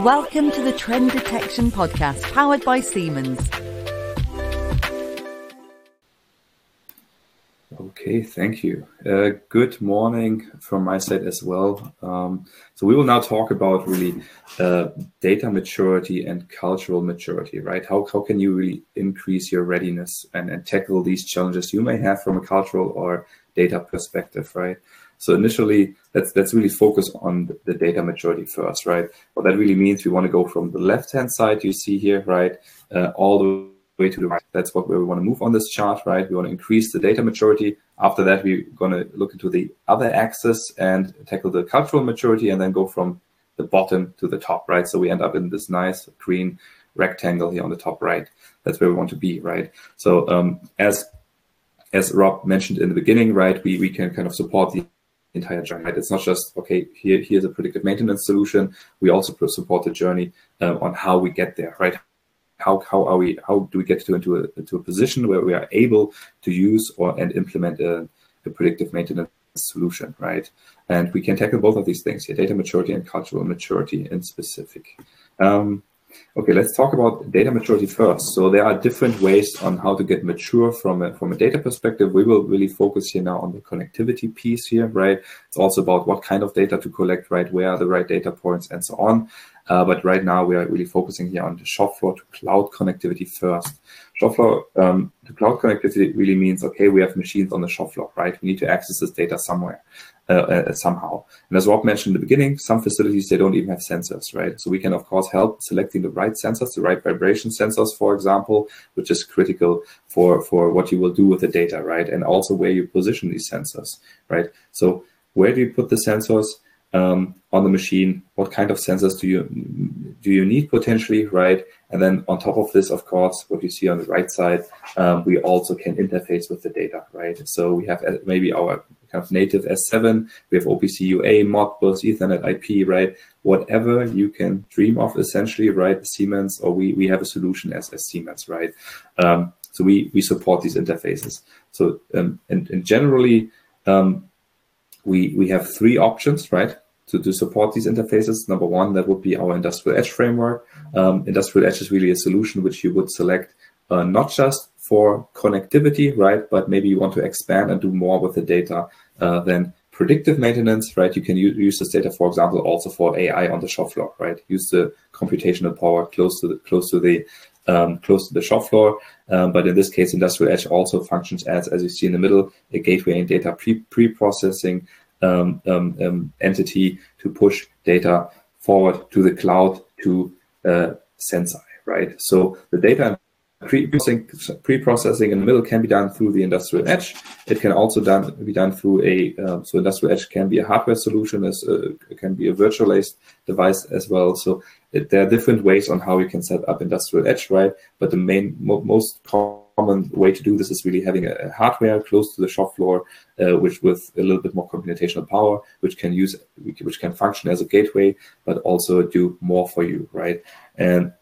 Welcome to the Trend Detection Podcast, powered by Siemens. Okay, thank you. Uh, good morning from my side as well. Um, so we will now talk about really uh, data maturity and cultural maturity, right? How, how can you really increase your readiness and, and tackle these challenges you may have from a cultural or data perspective, right? So initially, let's let's really focus on the data maturity first, right? What that really means, we want to go from the left-hand side you see here, right, uh, all the way to the right. That's what we want to move on this chart, right? We want to increase the data maturity. After that, we're going to look into the other axis and tackle the cultural maturity, and then go from the bottom to the top, right? So we end up in this nice green rectangle here on the top right. That's where we want to be, right? So um, as as Rob mentioned in the beginning, right, we, we can kind of support the entire journey. It's not just okay. Here, here's a predictive maintenance solution. We also support the journey uh, on how we get there. Right? How how are we? How do we get to into a into a position where we are able to use or and implement a, a predictive maintenance solution? Right? And we can tackle both of these things here: data maturity and cultural maturity in specific. Um, Okay, let's talk about data maturity first. So there are different ways on how to get mature from a, from a data perspective. We will really focus here now on the connectivity piece here, right? It's also about what kind of data to collect, right? Where are the right data points and so on. Uh, but right now we are really focusing here on the shop floor to cloud connectivity first. Shop floor um, to cloud connectivity really means, okay, we have machines on the shop floor, right? We need to access this data somewhere. Uh, uh, somehow. And as Rob mentioned in the beginning, some facilities, they don't even have sensors, right? So we can, of course, help selecting the right sensors, the right vibration sensors, for example, which is critical for, for what you will do with the data, right? And also where you position these sensors, right? So where do you put the sensors? Um, on the machine what kind of sensors do you do you need potentially right? And then on top of this of course what you see on the right side um, we also can interface with the data right? So we have uh, maybe our kind of native S7 we have OPC UA Modbus Ethernet IP right? Whatever you can dream of essentially right Siemens or we we have a solution as, as Siemens right? Um, so we we support these interfaces. So um, and, and generally um, we we have three options right to, to support these interfaces. Number one, that would be our industrial edge framework. Um, industrial edge is really a solution which you would select uh, not just for connectivity, right? But maybe you want to expand and do more with the data uh, than predictive maintenance, right? You can use, this data, for example, also for AI on the shop floor, right? Use the computational power close to the close to the um, close to the shop floor. Um, but in this case, industrial edge also functions as, as you see in the middle, a gateway and data pre pre-processing entity to push data forward to the cloud to uh, Senseye, right? So the data pre-processing in the middle can be done through the industrial edge. It can also done be done through a so industrial edge can be a hardware solution as uh, can be a virtualized device as well. So it, there are different ways on how we can set up industrial edge, right? But the main mo most common common way to do this is really having a, hardware close to the shop floor, uh, which with a little bit more computational power, which can use, which can function as a gateway, but also do more for you, right? And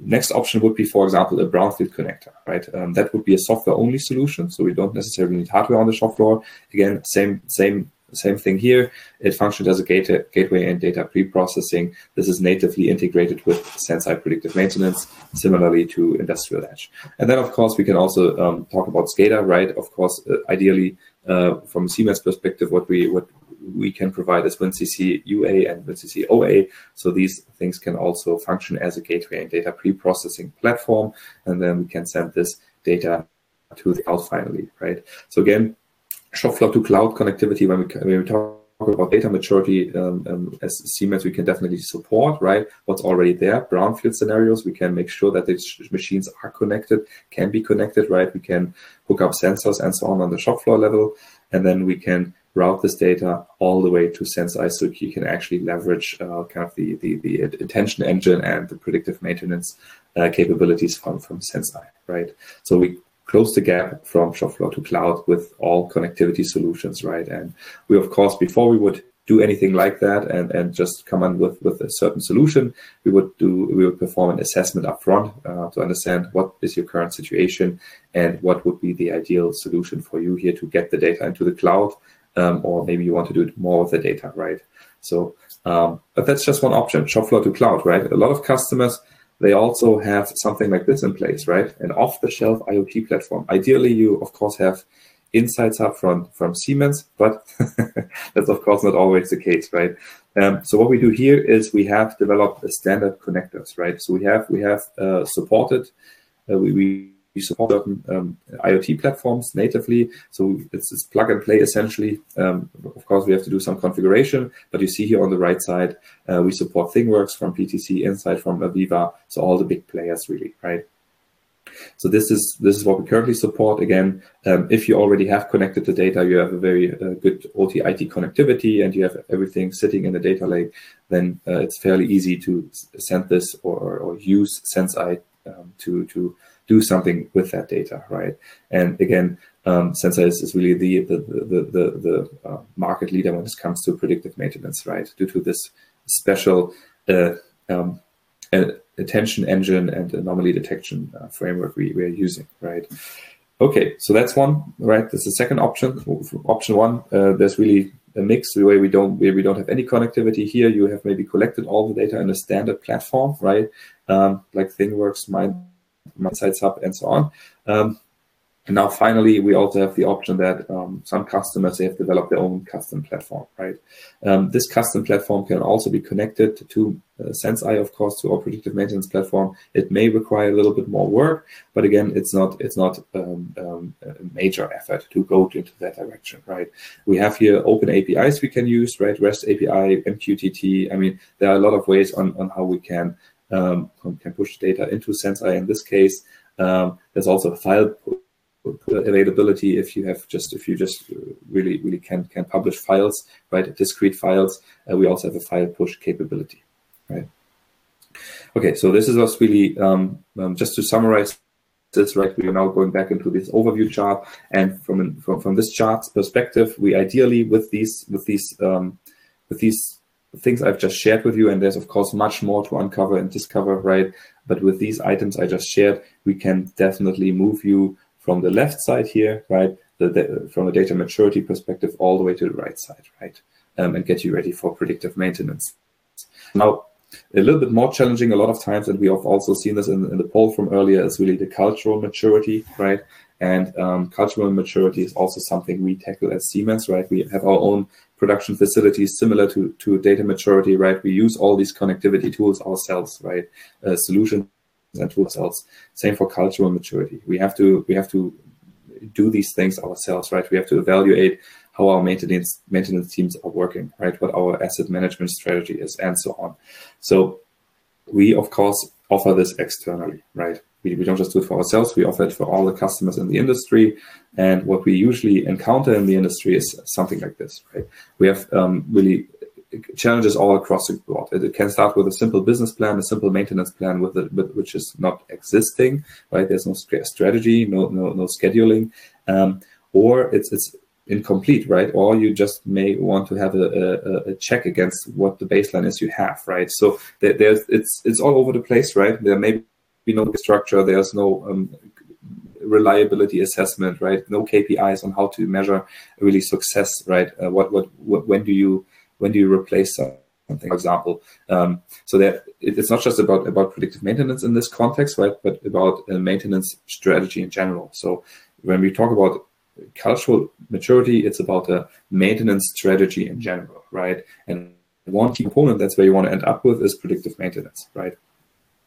next option would be, for example, a brownfield connector, right? Um, that would be a software-only solution, so we don't necessarily need hardware on the shop floor. Again, same same same thing here. It functions as a gate gateway and data pre-processing. This is natively integrated with Senseye predictive maintenance, similarly to Industrial Edge. And then, of course, we can also um, talk about SCADA, right? Of course, uh, ideally, uh, from Siemens perspective, what we what we can provide is WinCC UA and WinCC OA. So these things can also function as a gateway and data pre-processing platform, and then we can send this data to the cloud finally, right? So again, shop floor to cloud connectivity when we, when we talk about data maturity um, um, as Siemens, we can definitely support, right? What's already there, brownfield scenarios, we can make sure that these machines are connected, can be connected, right? We can hook up sensors and so on on the shop floor level, and then we can route this data all the way to Senseye so you can actually leverage uh, kind of the, the, the attention engine and the predictive maintenance uh, capabilities from, from Senseye, right? So we close the gap from shop floor to cloud with all connectivity solutions, right? And we, of course, before we would do anything like that and, and just come in with, with a certain solution, we would do we would perform an assessment upfront uh, to understand what is your current situation and what would be the ideal solution for you here to get the data into the cloud, um, or maybe you want to do it more with the data, right? So, um, but that's just one option, Shopfloor to cloud, right? A lot of customers, they also have something like this in place, right? An off-the-shelf IoT platform. Ideally, you of course have Insights Hub from, from Siemens, but that's of course not always the case, right? Um, so what we do here is we have developed a standard connectors, right? So we have we have uh, supported uh, we, we we support certain um, IoT platforms natively. So it's, it's plug and play essentially. Um, of course, we have to do some configuration, but you see here on the right side, uh, we support ThingWorx from PTC, Insight from AVEVA. So all the big players really, right? So this is this is what we currently support. Again, um, if you already have connected the data, you have a very uh, good OT IT connectivity, and you have everything sitting in the data lake. Then uh, it's fairly easy to send this or, or use Senseye um, to to do something with that data, right? And again, um, Senseye is, is really the the the the, the uh, market leader when it comes to predictive maintenance, right? Due to this special uh, um, attention engine and anomaly detection uh, framework we, we are using, right? Okay, so that's one, right? That's the second option. Option one, uh, there's really a mix the way we don't where we don't have any connectivity here. You have maybe collected all the data in a standard platform, right? Um, like ThingWorx, Mind, Mindsights Hub, and so on. Um, and now finally, we also have the option that um, some customers, they have developed their own custom platform, right? Um, this custom platform can also be connected to uh, Senseye, of course, to our predictive maintenance platform. It may require a little bit more work, but again, it's not it's not um, um, a major effort to go into that direction, right? We have here open APIs we can use, right? REST API, MQTT. I mean, there are a lot of ways on, on how we can um, can push data into Senseye in this case. Um, there's also a file availability if you have just if you just really really can can publish files right discrete files. Uh, we also have a file push capability right? Okay so this is us really um, um, just to summarize this right we are now going back into this overview chart. And from from, from this chart's perspective we ideally with these with these um, with these things I've just shared with you, and there's of course much more to uncover and discover, right? But with these items I just shared, we can definitely move you from the left side here, right, the, the, from a data maturity perspective, all the way to the right side, right, um, and get you ready for predictive maintenance. Now, a little bit more challenging a lot of times, and we have also seen this in, in the poll from earlier, is really the cultural maturity, right? And um, cultural maturity is also something we tackle as Siemens, right? We have our own production facilities similar to, to data maturity, right? We use all these connectivity tools ourselves, right? Uh, solution and tools ourselves. Same for cultural maturity. We have to we have to do these things ourselves, right? We have to evaluate how our maintenance maintenance teams are working, right? What our asset management strategy is, and so on. So we of course offer this externally, right? We, we don't just do it for ourselves, we offer it for all the customers in the industry. And what we usually encounter in the industry is something like this, right? We have um, really challenges all across the board. It, can start with a simple business plan, a simple maintenance plan with it, which is not existing, right? There's no strategy, no no no scheduling, um, or it's it's incomplete, right? Or you just may want to have a, a, a, check against what the baseline is you have, right? So there, there's it's it's all over the place, right? There may be no structure. There's no um, reliability assessment, right? No KPIs on how to measure really success, right? Uh, what, what what when do you when do you replace something, for example. Um, so that it's not just about about predictive maintenance in this context, right, but about a maintenance strategy in general. So when we talk about cultural maturity, it's about a maintenance strategy in general, right? And one key component that's where you want to end up with is predictive maintenance, right?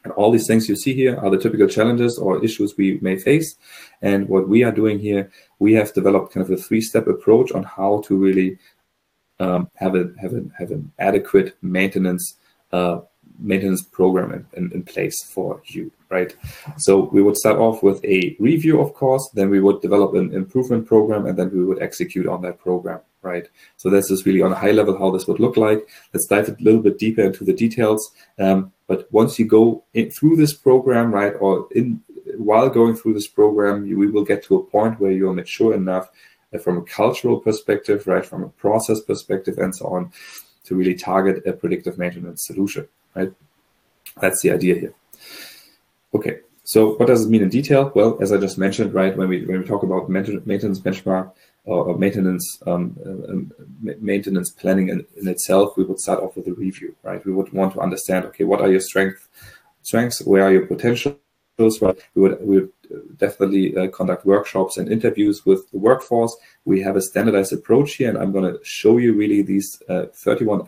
And all these things you see here are the typical challenges or issues we may face. And what we are doing here, we have developed kind of a three-step approach on how to really um, have a have a have an adequate maintenance uh, maintenance program in, in, in, place for you, right? So we would start off with a review, of course, then we would develop an improvement program, and then we would execute on that program, right? So this is really on a high level how this would look like. Let's dive a little bit deeper into the details. Um, but once you go in, through this program, right, or in while going through this program, you, we will get to a point where you are mature enough from a cultural perspective, right, from a process perspective, and so on, to really target a predictive maintenance solution, right? That's the idea here. Okay, so what does it mean in detail? Well, as I just mentioned, right, when we when we talk about maintenance benchmark, or, maintenance um, uh, maintenance planning in, in, itself, we would start off with a review, right? We would want to understand, okay, what are your strengths, strengths, where are your potentials, right? We would we would definitely uh, conduct workshops and interviews with the workforce. We have a standardized approach here, and I'm going to show you really these uh, 31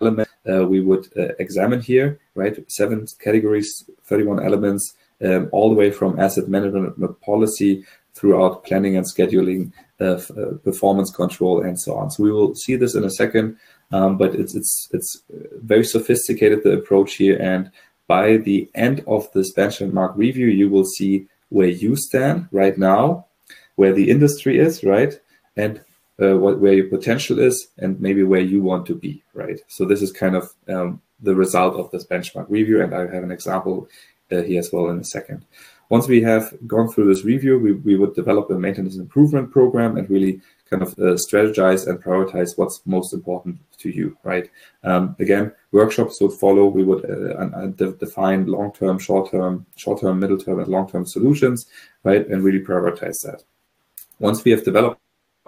elements uh, we would uh, examine here, right? Seven categories, 31 elements, um, all the way from asset management policy throughout planning and scheduling, uh, uh, performance control, and so on. So we will see this in a second, um, but it's it's it's very sophisticated the approach here, and by the end of this benchmark review, you will see where you stand right now, where the industry is, right, and uh, what, where your potential is, and maybe where you want to be, right. So this is kind of um, the result of this benchmark review, and I have an example uh, here as well in a second. Once we have gone through this review, we, we would develop a maintenance improvement program and really kind of uh, strategize and prioritize what's most important to you, right? Um, again, workshops would follow. We would uh, de define long-term, short-term, short-term, middle-term, and long-term solutions, right? And really prioritize that. Once we have developed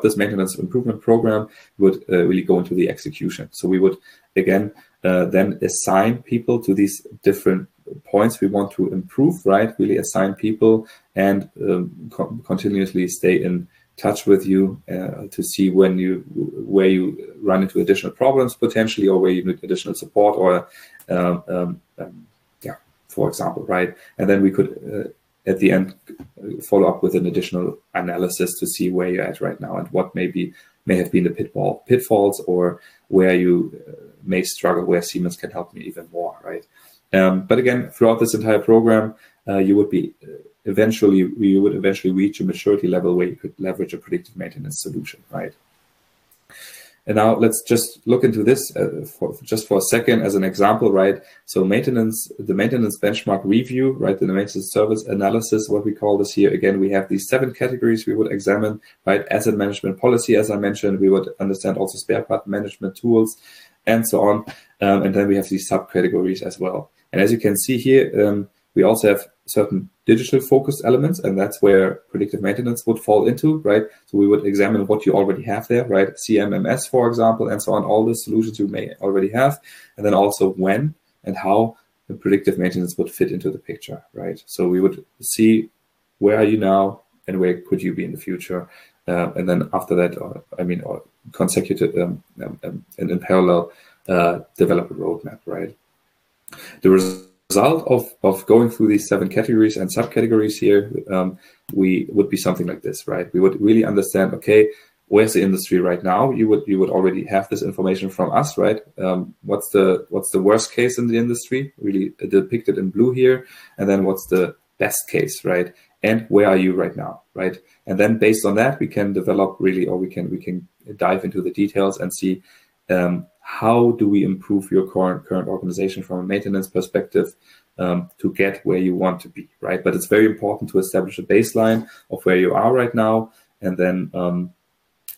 this maintenance improvement program, we would uh, really go into the execution. So we would, again, uh, then assign people to these different points we want to improve, right? Really assign people and um, co continuously stay in touch with you uh, to see when you where you run into additional problems potentially, or where you need additional support, or um, um, um yeah, for example, right? And then we could uh, at the end follow up with an additional analysis to see where you're at right now and what maybe may have been the pitfall pitfalls or where you uh, may struggle where Siemens can help me even more, right? Um, but again, throughout this entire program, uh, you would be uh, eventually you would eventually reach a maturity level where you could leverage a predictive maintenance solution, right? And now let's just look into this uh, for just for a second as an example, right? So maintenance, the maintenance benchmark review, right? The maintenance service analysis, what we call this here. Again, we have these seven categories we would examine, right? Asset management policy, as I mentioned, we would understand also spare part management tools and so on. Um, and then we have these subcategories as well. And as you can see here, um, we also have certain digital focused elements, and that's where predictive maintenance would fall into, right? So we would examine what you already have there, right? CMMS, for example, and so on, all the solutions you may already have, and then also when and how the predictive maintenance would fit into the picture, right? So we would see where are you now and where could you be in the future, uh, and then after that, or, I mean, or consecutive um, um, um and in parallel, uh, develop a roadmap, right? The result of, of going through these seven categories and subcategories here, um, we would be something like this, right? We would really understand, okay, where's the industry right now? You would you would already have this information from us, right? Um, what's the what's the worst case in the industry, really depicted in blue here, and then what's the best case, right? And where are you right now, right? And then based on that, we can develop really, or we can we can dive into the details and see um, how do we improve your current current organization from a maintenance perspective um, to get where you want to be, right? But it's very important to establish a baseline of where you are right now, and then um,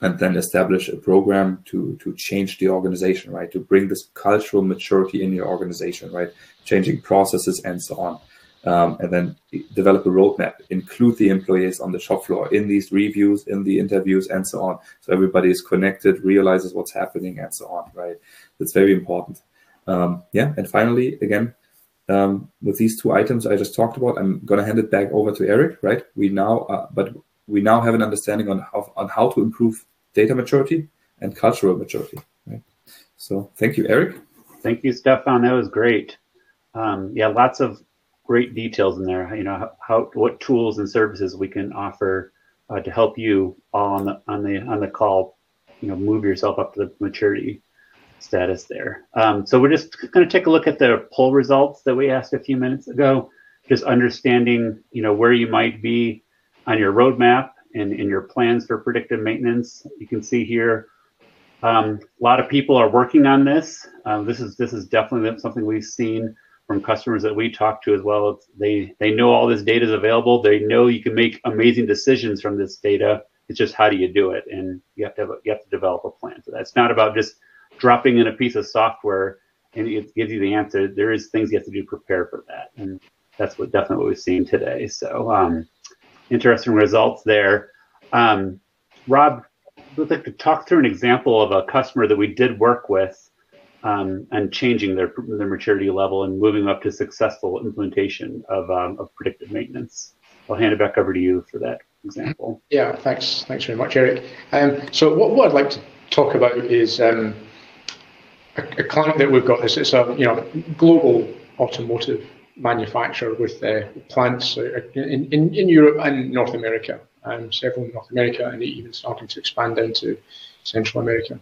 and then establish a program to to change the organization, right? To bring this cultural maturity in your organization, right? Changing processes and so on um, and then develop a roadmap, include the employees on the shop floor in these reviews, in the interviews, and so on. So everybody is connected, realizes what's happening, and so on. Right? That's very important. Um, yeah, and finally, again, um, with these two items I just talked about, I'm going to hand it back over to Eric. Right? We now, uh, but we now have an understanding on how on how to improve data maturity and cultural maturity. Right? So thank you, Eric. Thank you, Stefan. That was great. Um, yeah, lots of great details in there. You know how, what tools and services we can offer uh, to help you all on the on the on the call. You know, move yourself up to the maturity status there. Um, so we're just going to take a look at the poll results that we asked a few minutes ago. Just understanding, you know, where you might be on your roadmap and in your plans for predictive maintenance. You can see here um, a lot of people are working on this. Uh, this is this is definitely something we've seen from customers that we talk to as well. They they know all this data is available. They know you can make amazing decisions from this data. It's just how do you do it, and you have to have a, you have to develop a plan for that. It's not about just dropping in a piece of software and it gives you the answer. There is things you have to do to prepare for that, and that's what definitely what we've seen today. So um, interesting results there. Um, Rob, would like to talk through an example of a customer that we did work with um, and changing their their maturity level and moving up to successful implementation of um, of predictive maintenance. I'll hand it back over to you for that example. Yeah, thanks. Thanks very much, Eric. Um, so what, what I'd like to talk about is um, a, a, client that we've got. This it's a you know global automotive manufacturer with uh, plants in, in, in Europe and North America, um, several in North America, and even starting to expand into Central America.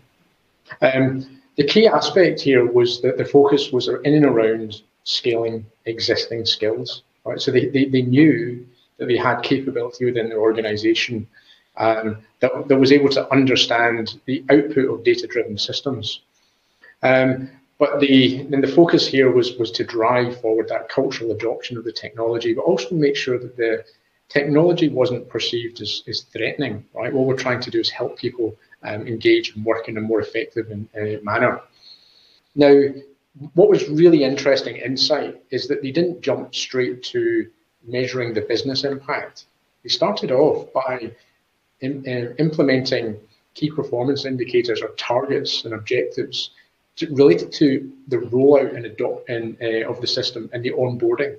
Um, the key aspect here was that the focus was in and around scaling existing skills. Right? So they, they, they knew that they had capability within their organization um, that, that was able to understand the output of data-driven systems. Um, but the the focus here was was to drive forward that cultural adoption of the technology, but also make sure that the technology wasn't perceived as, as threatening. Right, what we're trying to do is help people um, engage and work in a more effective uh, manner. Now, what was really interesting insight is that they didn't jump straight to measuring the business impact. They started off by in, uh, implementing key performance indicators or targets and objectives to, related to the rollout and adopt uh, of the system and the onboarding.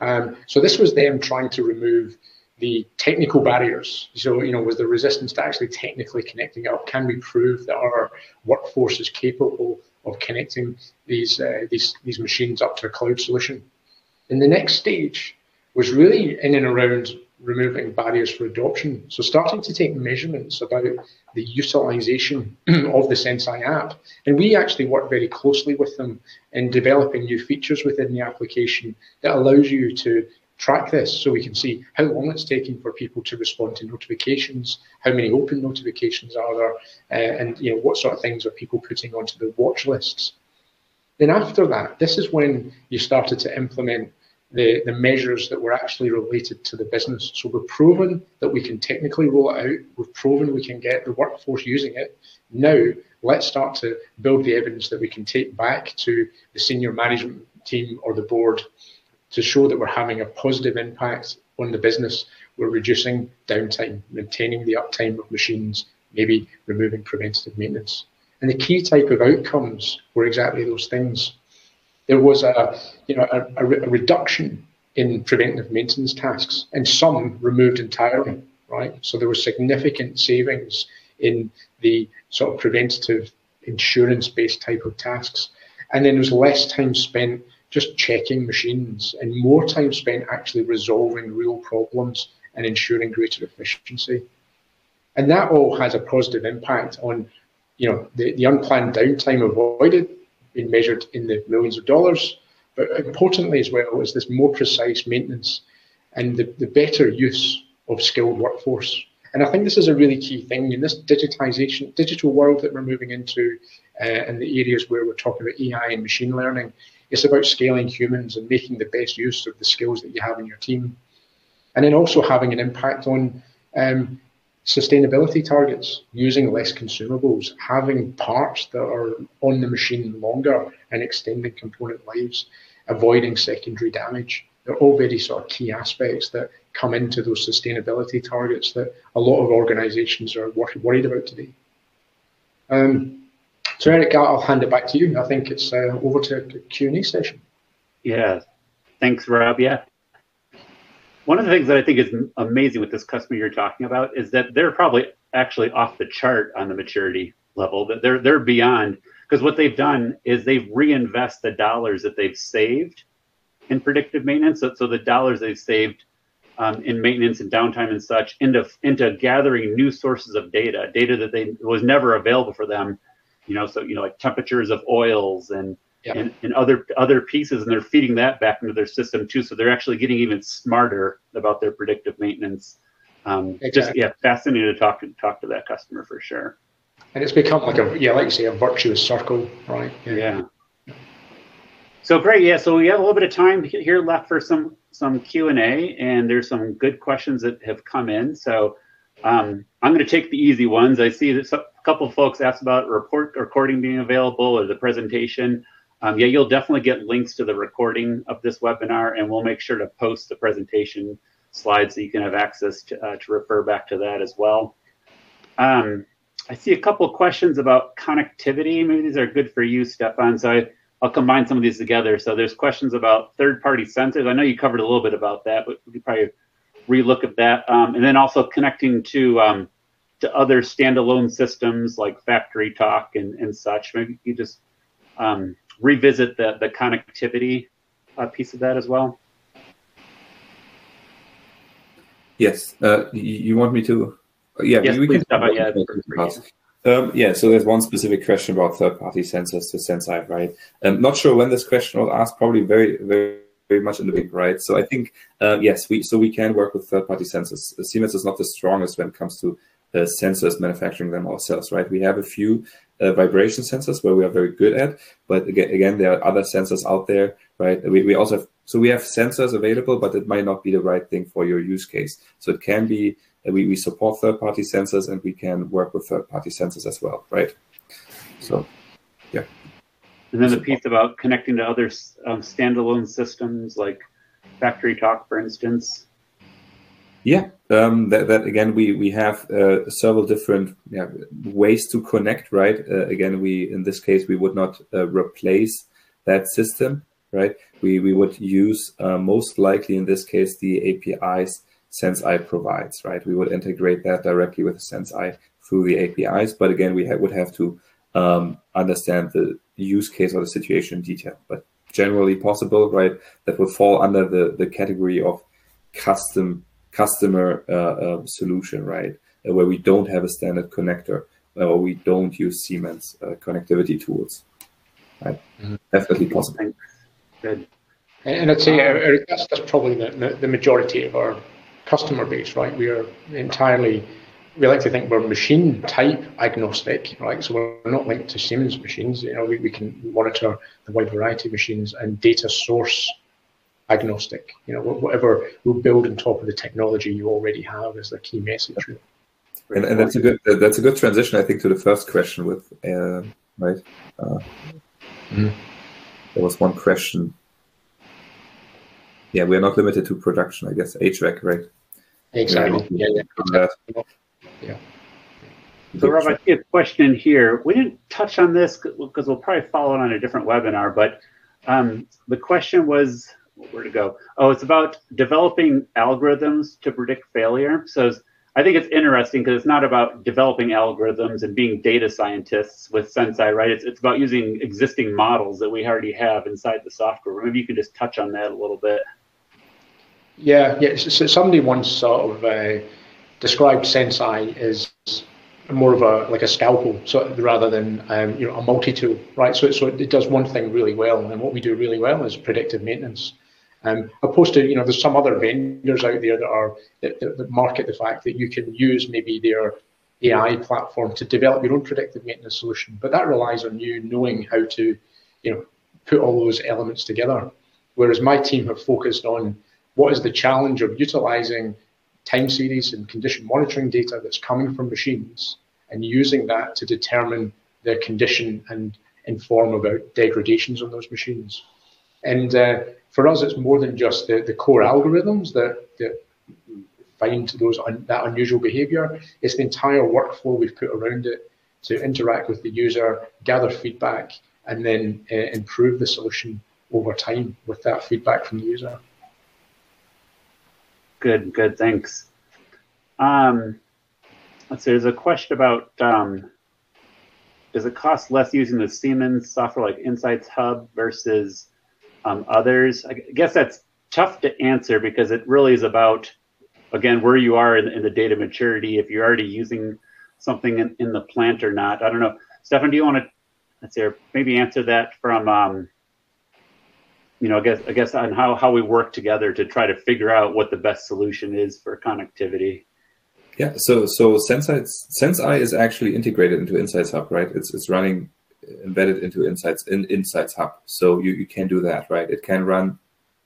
Um, so this was them trying to remove the technical barriers. So, you know, was the resistance to actually technically connecting up? Can we prove that our workforce is capable of connecting these uh, these these machines up to a cloud solution? And the next stage, was really in and around removing barriers for adoption. So starting to take measurements about the utilization of the Senseye app. And we actually work very closely with them in developing new features within the application that allows you to track this so we can see how long it's taking for people to respond to notifications, how many open notifications are there, uh, and you know what sort of things are people putting onto the watch lists. Then after that, this is when you started to implement the, the measures that were actually related to the business. So we've proven that we can technically roll it out. We've proven we can get the workforce using it. Now let's start to build the evidence that we can take back to the senior management team or the board to show that we're having a positive impact on the business. We're reducing downtime, maintaining the uptime of machines, maybe removing preventative maintenance. And the key type of outcomes were exactly those things there was a, you know, a, a, a reduction in preventive maintenance tasks, and some removed entirely. Right, so there were significant savings in the sort of preventative insurance-based type of tasks, and then there was less time spent just checking machines and more time spent actually resolving real problems and ensuring greater efficiency. And that all has a positive impact on, you know, the, the unplanned downtime avoided being measured in the millions of dollars. But importantly, as well, is this more precise maintenance and the, the better use of skilled workforce. And I think this is a really key thing in this digitization, digital world that we're moving into, uh, and the areas where we're talking about AI and machine learning. It's about scaling humans and making the best use of the skills that you have in your team, and then also having an impact on um, sustainability targets, using less consumables, having parts that are on the machine longer and extending component lives, avoiding secondary damage. They're all very sort of key aspects that come into those sustainability targets that a lot of organizations are worried about today. Um, so Eric, I'll hand it back to you. I think it's uh, over to Q&A session. Yeah, thanks, Rob. Yeah, one of the things that I think is amazing with this customer you're talking about is that they're probably actually off the chart on the maturity level. That they're they're beyond because what they've done is they've reinvest the dollars that they've saved in predictive maintenance. So, so the dollars they've saved um, in maintenance and downtime and such into into gathering new sources of data, data that they was never available for them. You know, so you know like temperatures of oils and yeah. and, and other other pieces, and they're feeding that back into their system too. So they're actually getting even smarter about their predictive maintenance. Um, exactly. Just yeah, fascinating to talk to talk to that customer for sure. And it's become like a yeah, like you say, a virtuous circle, right? Yeah. yeah. So great, yeah. So we have a little bit of time here left for some some Q and A, and there's some good questions that have come in. So um, I'm going to take the easy ones. I see that a couple folks asked about report recording being available or the presentation. Um, yeah, you'll definitely get links to the recording of this webinar, and we'll make sure to post the presentation slides so you can have access to, uh, to refer back to that as well. Um, I see a couple questions about connectivity. Maybe these are good for you, Stefan. So I, I'll combine some of these together. So there's questions about third-party sensors. I know you covered a little bit about that, but we could probably relook at that. Um, and then also connecting to um, to other standalone systems like Factory Talk and, and such. Maybe you just um, revisit the, the connectivity uh, piece of that as well. Yes. Uh, you want me to? Yeah, yes, we, please, can. Stefan, yeah, um, yeah, so there's one specific question about third-party sensors to Senseye, right? I'm not sure when this question was asked. Probably very, very, very much in the big, right? So I think uh, yes, we so we can work with third-party sensors. Siemens is not the strongest when it comes to uh, sensors manufacturing them ourselves, right? We have a few uh, vibration sensors where we are very good at, but again, again, there are other sensors out there, right? We, we also have so we have sensors available, but it might not be the right thing for your use case. So it can be we, we support third-party sensors and we can work with third-party sensors as well, right? So, yeah. And then the piece about connecting to other um, standalone systems like Factory Talk, for instance. Yeah, um, that, that again, we we have uh, several different yeah, ways to connect, right? Uh, again, we in this case we would not uh, replace that system, right? We we would use uh, most likely in this case the APIs Senseye provides, right? We would integrate that directly with Senseye through the APIs, but again, we ha would have to um, understand the use case or the situation in detail. But generally possible, right? That will fall under the the category of custom customer uh, uh, solution, right? Uh, where we don't have a standard connector or we don't use Siemens uh, connectivity tools, right? Mm -hmm. Definitely possible. Good. And I'd say that's, that's probably the, the majority of our customer base, right? We are entirely, we like to think we're machine type agnostic, right? So we're not linked to Siemens machines. You know, we, we can monitor the wide variety of machines and data source agnostic. You know, whatever we'll build on top of the technology you already have is the key message. Really. And, and, that's a good that's a good transition, I think, to the first question with uh, right. Uh, mm-hmm. There was one question yeah, we're not limited to production, I guess. HVAC, right? Exactly. Yeah, yeah. Yeah. So, Rob, I see a question here. We didn't touch on this because we'll probably follow it on a different webinar, but um, the question was where to go? Oh, it's about developing algorithms to predict failure. So I think it's interesting because it's not about developing algorithms and being data scientists with Senseye, right? It's, it's about using existing models that we already have inside the software. Maybe you could just touch on that a little bit. Yeah, yeah. So somebody once sort of uh, described Senseye as more of a like a scalpel, so rather than um, you know a multi-tool, right? So, so it does one thing really well, and what we do really well is predictive maintenance. Um, opposed to you know, there's some other vendors out there that are that, that market the fact that you can use maybe their AI platform to develop your own predictive maintenance solution, but that relies on you knowing how to, you know, put all those elements together. Whereas my team have focused on what is the challenge of utilizing time series and condition monitoring data that's coming from machines and using that to determine their condition and inform about degradations on those machines. And uh, for us, it's more than just the, the core algorithms that, that find those un, that unusual behavior. It's the entire workflow we've put around it to interact with the user, gather feedback, and then uh, improve the solution over time with that feedback from the user. Good, good. Thanks. Um, let's see. There's a question about um, does it cost less using the Siemens software like Insights Hub versus um, others? I guess that's tough to answer because it really is about again where you are in, in the data maturity. If you're already using something in, in, the plant or not. I don't know. Stefan, do you want to let's see, maybe answer that from um, you know, I guess I guess on how how we work together to try to figure out what the best solution is for connectivity. Yeah, so so Senseye Senseye is actually integrated into Insights Hub, right? It's it's running embedded into Insights in Insights Hub. So you, you can do that, right? It can run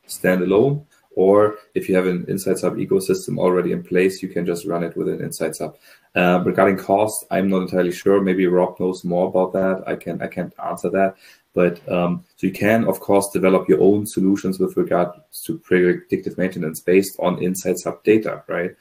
standalone, or if you have an Insights Hub ecosystem already in place, you can just run it within Insights Hub. Uh, regarding cost, I'm not entirely sure. Maybe Rob knows more about that. I can I can't answer that. But um, so you can, of course, develop your own solutions with regard to predictive maintenance based on Insights Hub data, right?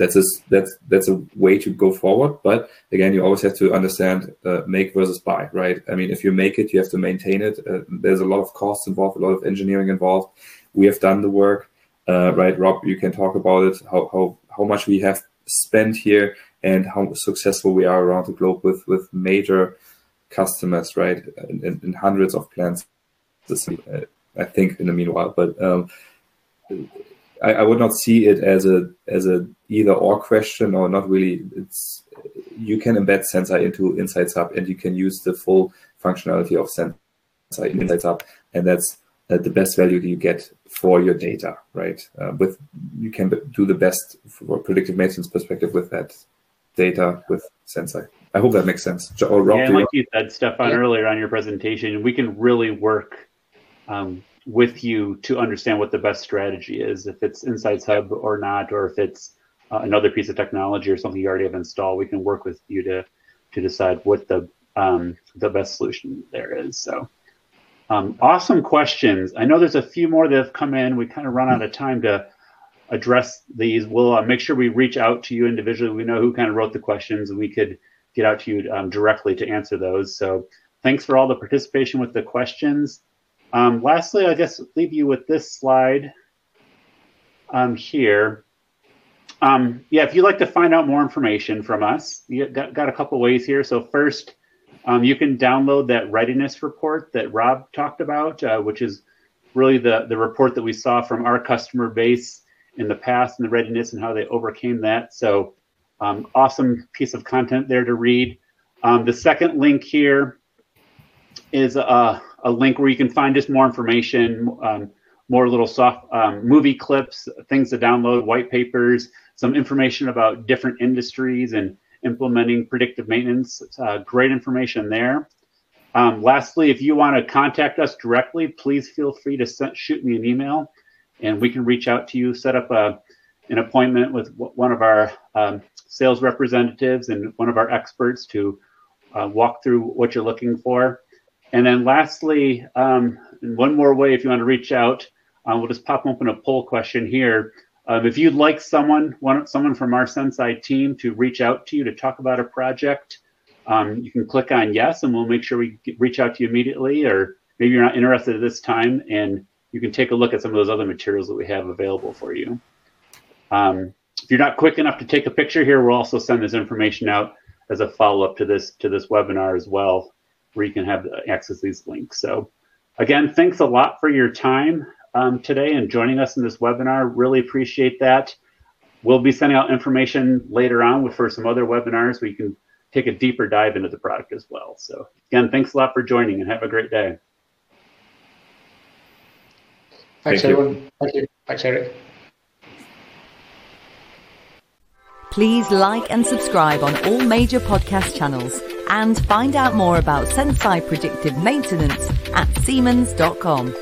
that's a, that's that's a way to go forward. But again, you always have to understand uh, make versus buy, right? I mean, if you make it, you have to maintain it. Uh, there's a lot of costs involved, a lot of engineering involved. We have done the work, uh, right? Rob, you can talk about it. How how how much we have spent here and how successful we are around the globe with with major customers, right? In, in, hundreds of plants. I think in the meanwhile, but um, I, I, would not see it as a as a either or question or not really. It's you can embed Senseye into Insights Hub and you can use the full functionality of Senseye in Insights Hub, and that's uh, the best value that you get for your data, right? Uh, with you can do the best for predictive maintenance perspective with that data with Senseye. I hope that makes sense. Or Rob, yeah, like you said, Stefan, yeah. earlier on your presentation, we can really work um, with you to understand what the best strategy is, if it's Insights Hub or not, or if it's uh, another piece of technology or something you already have installed. We can work with you to to decide what the um, the best solution there is. So, um, awesome questions. I know there's a few more that have come in. We kind of run out of time to address these. We'll uh, make sure we reach out to you individually. We know who kind of wrote the questions, and we could get out to you um, directly to answer those. So, thanks for all the participation with the questions. Um, lastly, I guess leave you with this slide um, here. Um, yeah, if you'd like to find out more information from us, you got, got a couple ways here. So first, um, you can download that readiness report that Rob talked about, uh, which is really the, the report that we saw from our customer base in the past and the readiness and how they overcame that. So um, awesome piece of content there to read. Um, the second link here is a, a, link where you can find just more information, um, more little soft um, movie clips, things to download, white papers, some information about different industries and implementing predictive maintenance. Uh, great information there. Um, lastly, if you want to contact us directly, please feel free to send, shoot me an email and we can reach out to you, set up a, an appointment with one of our um, sales representatives and one of our experts to uh, walk through what you're looking for. And then lastly, um, one more way if you want to reach out, uh, we'll just pop open a poll question here. Um, if you'd like someone, one, someone from our Senseye team to reach out to you to talk about a project, um, you can click on yes, and we'll make sure we reach out to you immediately. Or maybe you're not interested at this time, and you can take a look at some of those other materials that we have available for you. Um, if you're not quick enough to take a picture here, we'll also send this information out as a follow-up to this to this webinar as well where you can have access these links. So again, thanks a lot for your time um, today and joining us in this webinar. Really appreciate that. We'll be sending out information later on for some other webinars where you can take a deeper dive into the product as well. So again, thanks a lot for joining and have a great day. Thanks, Thank everyone. You. Thank you. Thanks, Eric. Please like and subscribe on all major podcast channels and find out more about Senseye predictive maintenance at Siemens.com.